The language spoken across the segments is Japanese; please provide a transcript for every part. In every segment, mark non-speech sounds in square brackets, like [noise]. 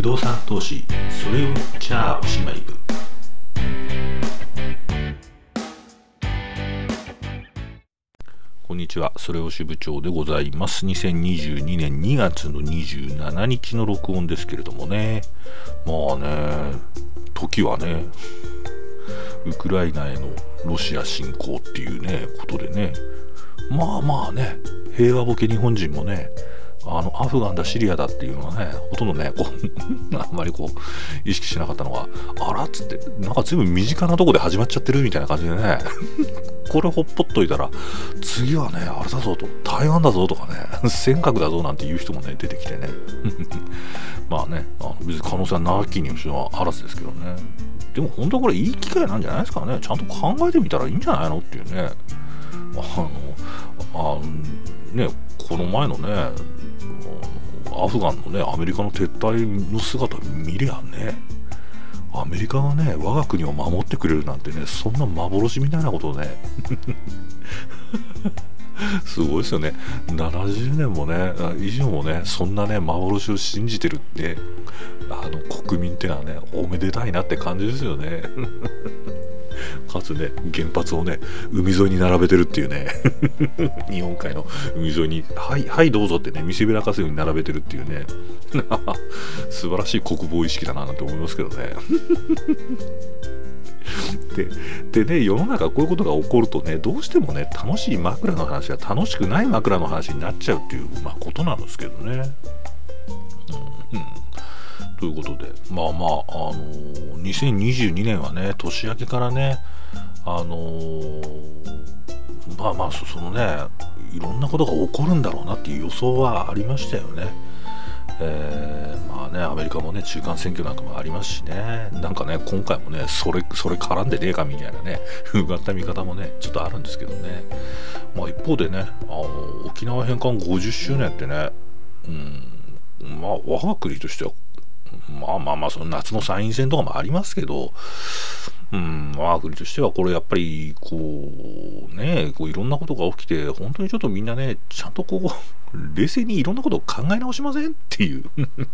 不動産投資それをじゃあおしまい部こんにちはそれを支部長でございます。2022年2月の27日の録音ですけれどもね。まあね時はねウクライナへのロシア侵攻っていうねことでね。まあまあね平和ボケ日本人もねあのアフガンだシリアだっていうのはねほとんどねこう [laughs] あんまりこう意識しなかったのがあらっつってなんか全部身近なとこで始まっちゃってるみたいな感じでね [laughs] これほっぽっといたら次はねあれだぞと台湾だぞとかね [laughs] 尖閣だぞなんていう人もね出てきてね。まあねあの別に可能性はなきにしはあらずですけどね。でも本当これいい機会なんじゃないですかね。ちゃんと考えてみたらいいんじゃないのっていうね。あのあのねこの前のねアフガンのねアメリカの撤退の姿見りゃねアメリカがね我が国を守ってくれるなんてねそんな幻みたいなことをね。[laughs] すごいですよね。70年もね以上もねそんなね幻を信じてるってあの国民ってのはねおめでたいなって感じですよね。かつね原発をね海沿いに並べてるっていうね。[laughs] 日本海の海沿いに「はいはいどうぞ」ってね見せびらかすように並べてるっていうね。[laughs] 素晴らしい国防意識だななんて思いますけどね。[laughs] ででね世の中こういうことが起こるとねどうしてもね楽しい枕の話が楽しくない枕の話になっちゃうっていう、まあ、ことなんですけどね。うん、うん。ということで、まあまあ、あのー、2022年はね、年明けからね、あの、まあまあ、そのね、いろんなことが起こるんだろうなっていう予想はありましたよね。えー、まあね、アメリカもね、中間選挙なんかもありますしね、なんかね、今回もね、それ、それ絡んでねえかみたいなね、うがった見方もね、ちょっとあるんですけどね。まあ一方でね、あの、沖縄返還50周年ってね、うん、まあ我が国としてはまあまあまあ、その夏の参院選とかもありますけど、うん、我が国としてはこれやっぱりこうねこういろんなことが起きて本当にちょっとみんなねちゃんとこう冷静にいろんなことを考え直しませんっていう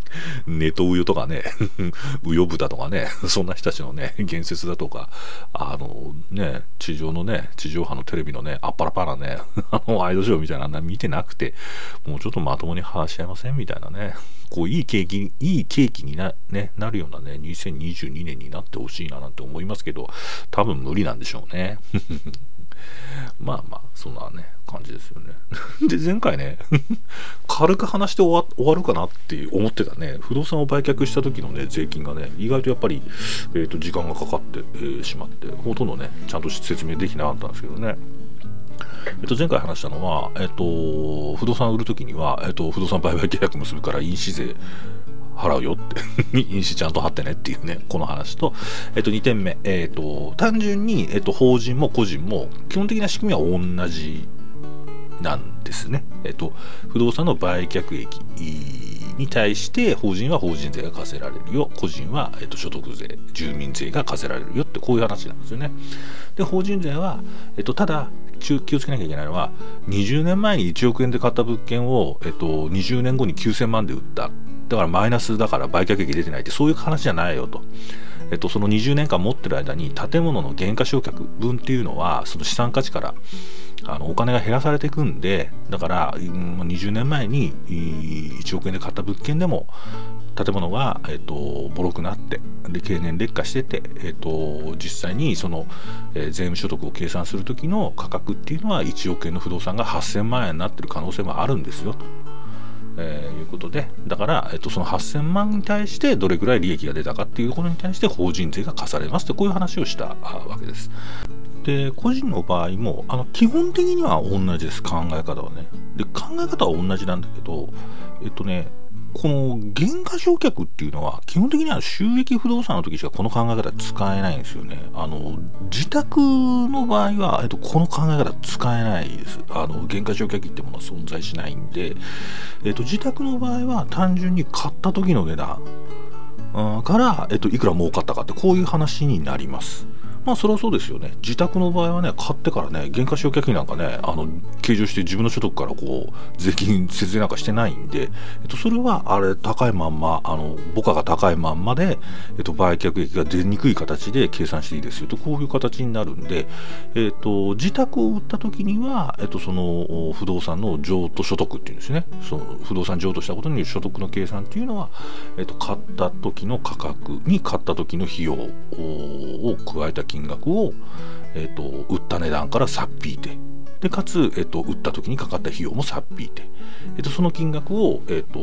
[laughs] ネトウヨとかね [laughs] ウヨブタとかねそんな人たちのね言説だとかあのね地上のね地上波のテレビのねあっぱらぱらね [laughs] あのワイドショーみたいなの見てなくてもうちょっとまともに話し合いませんみたいなね。こういい景気いい景気にな,、ね、なるようなね2022年になってほしいななんて思いますけど多分無理なんでしょうね。[laughs] まあまあそんなね感じですよね。[laughs] で前回ね [laughs] 軽く話して終わるかなって思ってたね。不動産を売却した時のね税金がね意外とやっぱり、えーと、時間がかかって、えー、しまってほとんどねちゃんと説明できなかったんですけどね。えっと、前回話したのは、えっと、不動産売るときには、えっと、不動産売買契約結ぶから印紙税払うよって印紙ちゃんと貼ってねっていうね、この話と、えっと、2点目、えっと、単純に、えっと、法人も個人も、基本的な仕組みは同じなんですね。えっと、不動産の売却益に対して法人は法人税が課せられるよ個人は、えっと、所得税住民税が課せられるよってこういう話なんですよね。で法人税は、えっと、ただ気をつけなきゃいけないのは20年前に1億円で買った物件を、えっと、20年後に9000万で売っただからマイナスだから売却益出てないってそういう話じゃないよと。えっと、その20年間持ってる間に建物の減価償却分っていうのはその資産価値からあのお金が減らされていくんでだから20年前に1億円で買った物件でも建物が、えっと、ボロくなってで経年劣化してて、えっと、実際にその、えー、税務所得を計算する時の価格っていうのは1億円の不動産が8000万円になってる可能性もあるんですよと。えー、いうことでだから、えっと、その8000万に対してどれぐらい利益が出たかっていうところに対して法人税が課されますってこういう話をしたわけです。で個人の場合もあの基本的には同じです考え方はねで考え方は同じなんだけどえっとねこの減価償却っていうのは基本的には収益不動産の時しかこの考え方使えないんですよね。あの自宅の場合は、えっと、この考え方使えないです。あの減価償却ってものは存在しないんで、えっと、自宅の場合は単純に買った時の値段から、えっと、いくら儲かったかってこういう話になります。まあそれはそうですよね。自宅の場合はね買ってからね減価償却費なんかねあの計上して自分の所得からこう税金節税なんかしてないんで、えっと、それはあれ高いまんまあの母価が高いまんまで、えっと、売却益が出にくい形で計算していいですよとこういう形になるんで、えっと、自宅を売った時には、えっと、その不動産の譲渡所得っていうんですね。その不動産譲渡したことによる所得の計算っていうのは、えっと、買った時の価格に買った時の費用を加えた金金額を、えっと、売った値段からさっぴいて。でかつ、えっと、売った時にかかった費用もさっぴいて、えっと、その金額を、えっと、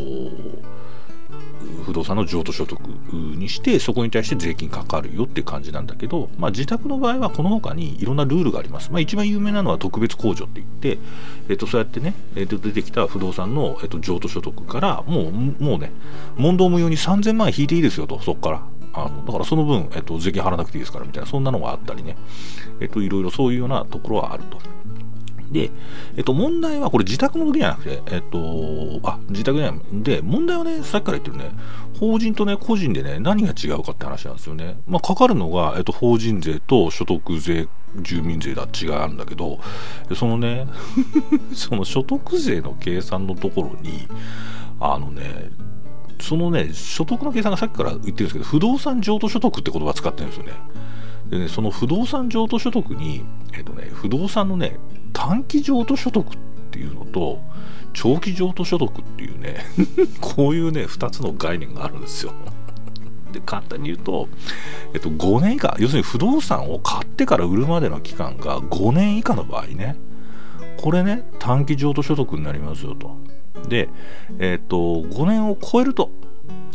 不動産の譲渡所得にしてそこに対して税金かかるよって感じなんだけど、まあ、自宅の場合はこの他にいろんなルールがあります、まあ、一番有名なのは特別控除って言って、えっと、そうやってね、えっと、出てきた不動産の、えっと、譲渡所得からもうもうね問答無用に3000万円引いていいですよとそこから。あのだからその分、えっと、税金払わなくていいですからみたいなそんなのがあったりね、えっと、いろいろそういうようなところはあると。で、えっと、問題はこれ自宅の時じゃなくて、えっと、あ、自宅じゃない。で、問題はね、さっきから言ってるね、法人とね、個人でね、何が違うかって話なんですよね。まあ、かかるのが、えっと、法人税と所得税、住民税だ違いあるんだけど、そのね、[laughs] その所得税の計算のところに、あのね、そのね、所得の計算がさっきから言ってるんですけど、不動産譲渡所得って言葉使ってるんですよね。でね、その不動産譲渡所得に、えっとね、不動産のね、短期譲渡所得っていうのと、長期譲渡所得っていうね、[laughs] こういうね、2つの概念があるんですよ。で簡単に言うと、えっと、5年以下、要するに不動産を買ってから売るまでの期間が5年以下の場合ね、これね、短期譲渡所得になりますよと。で、えっと、5年を超えると、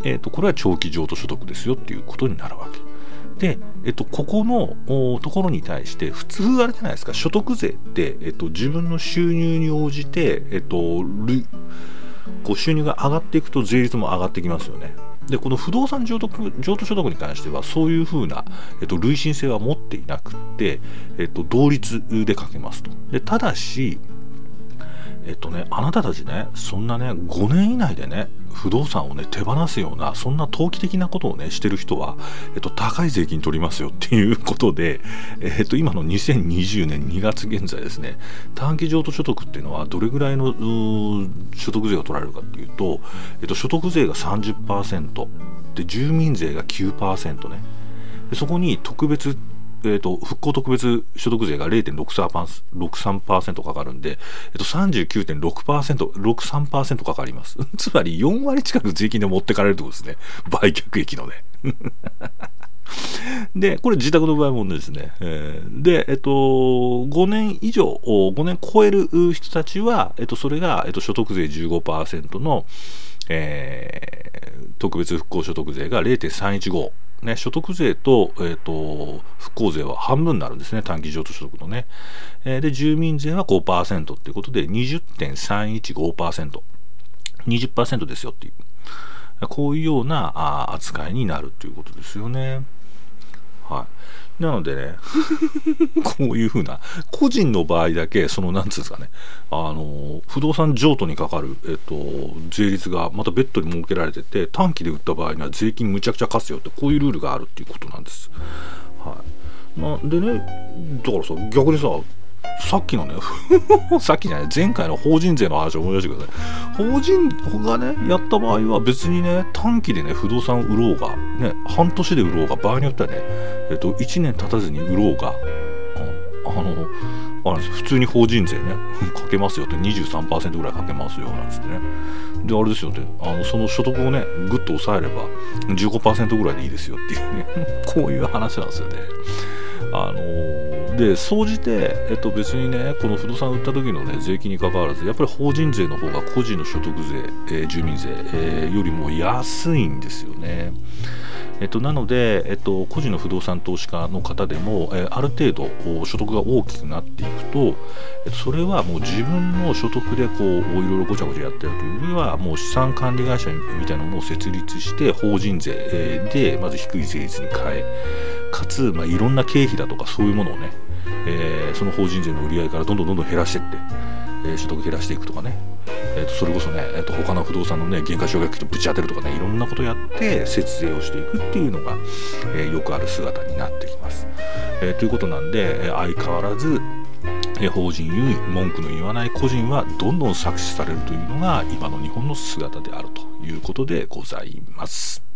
えっと、これは長期譲渡所得ですよっていうことになるわけ。で、えっと、ここのところに対して普通あれじゃないですか所得税って、えっと、自分の収入に応じて、えっと、こう収入が上がっていくと税率も上がってきますよね。でこの不動産譲渡譲渡所得に関してはそういうふうな、えっと、累進性は持っていなくって、えっと、同率でかけますと。でただしえっとね、あなたたちね、そんなね、5年以内でね、不動産をね、手放すような、そんな投機的なことをね、してる人は、えっと、高い税金取りますよっていうことで、えっと、今の2020年2月現在ですね、短期譲渡所得っていうのは、どれぐらいの所得税が取られるかっていうと、えっと、所得税が30%、で、住民税が9%ね、でそこに特別えーと、復興特別所得税が0.63%かかるんで、えーと、39.6%、63%かかります。[laughs] つまり4割近く税金で持ってかれるってことですね。[laughs] 売却益のね。[laughs] で、これ自宅の場合もですね。えー、で、えっと、5年以上、5年超える人たちは、えっと、それが、えっと、所得税15%の、えー、特別復興所得税が0.315。ね、所得税と,、えーと、復興税は半分になるんですね、短期譲渡所得のね。えー、で、住民税は5%ということで、20.315%。20%ですよっていう。こういうようなあ扱いになるということですよね。はい。なのでね、[laughs] こういうふうな、個人の場合だけ、その、なんつうんですかね、あの、不動産譲渡にかかる、えっと、税率がまた別途に設けられてて、短期で売った場合には税金むちゃくちゃ貸すよって、こういうルールがあるっていうことなんです。はい。なでね、だからさ、逆にさ、さっきのね [laughs] さっきじゃない前回の法人税の話を思い出してください。法人がねやった場合は別にね短期でね不動産を売ろうがね半年で売ろうが場合によってはねえっと1年経たずに売ろうが、あのあれです普通に法人税ね [laughs] かけますよって23%ぐらいかけますよなんつってね。であれですよねあのその所得をねぐっと抑えれば15%ぐらいでいいですよっていうね [laughs] こういう話なんですよね。あので総じて、えっと、別にねこの不動産売った時の、ね、税金にかかわらずやっぱり法人税の方が個人の所得税、えー、住民税、えー、よりも安いんですよね。えっと、なので、えっと、個人の不動産投資家の方でも、えある程度所得が大きくなっていくと、えっと、それはもう自分の所得でこういろいろごちゃごちゃやってるというよりはもう資産管理会社みたいなものを設立して法人税でまず低い税率に変えかつ、まあ、いろんな経費だとかそういうものをね、えー、その法人税の売り上げからどんどんどんどん減らしていって、えー、所得減らしていくとかね、えー、とそれこそね、えー、と他の不動産のね減価償却費とぶち当てるとかねいろんなことやって節税をしていくっていうのが、えー、よくある姿になってきます。え、ということなんで、え相変わらず法人に文句の言わない個人はどんどん搾取されるというのが今の日本の姿であるということでございます。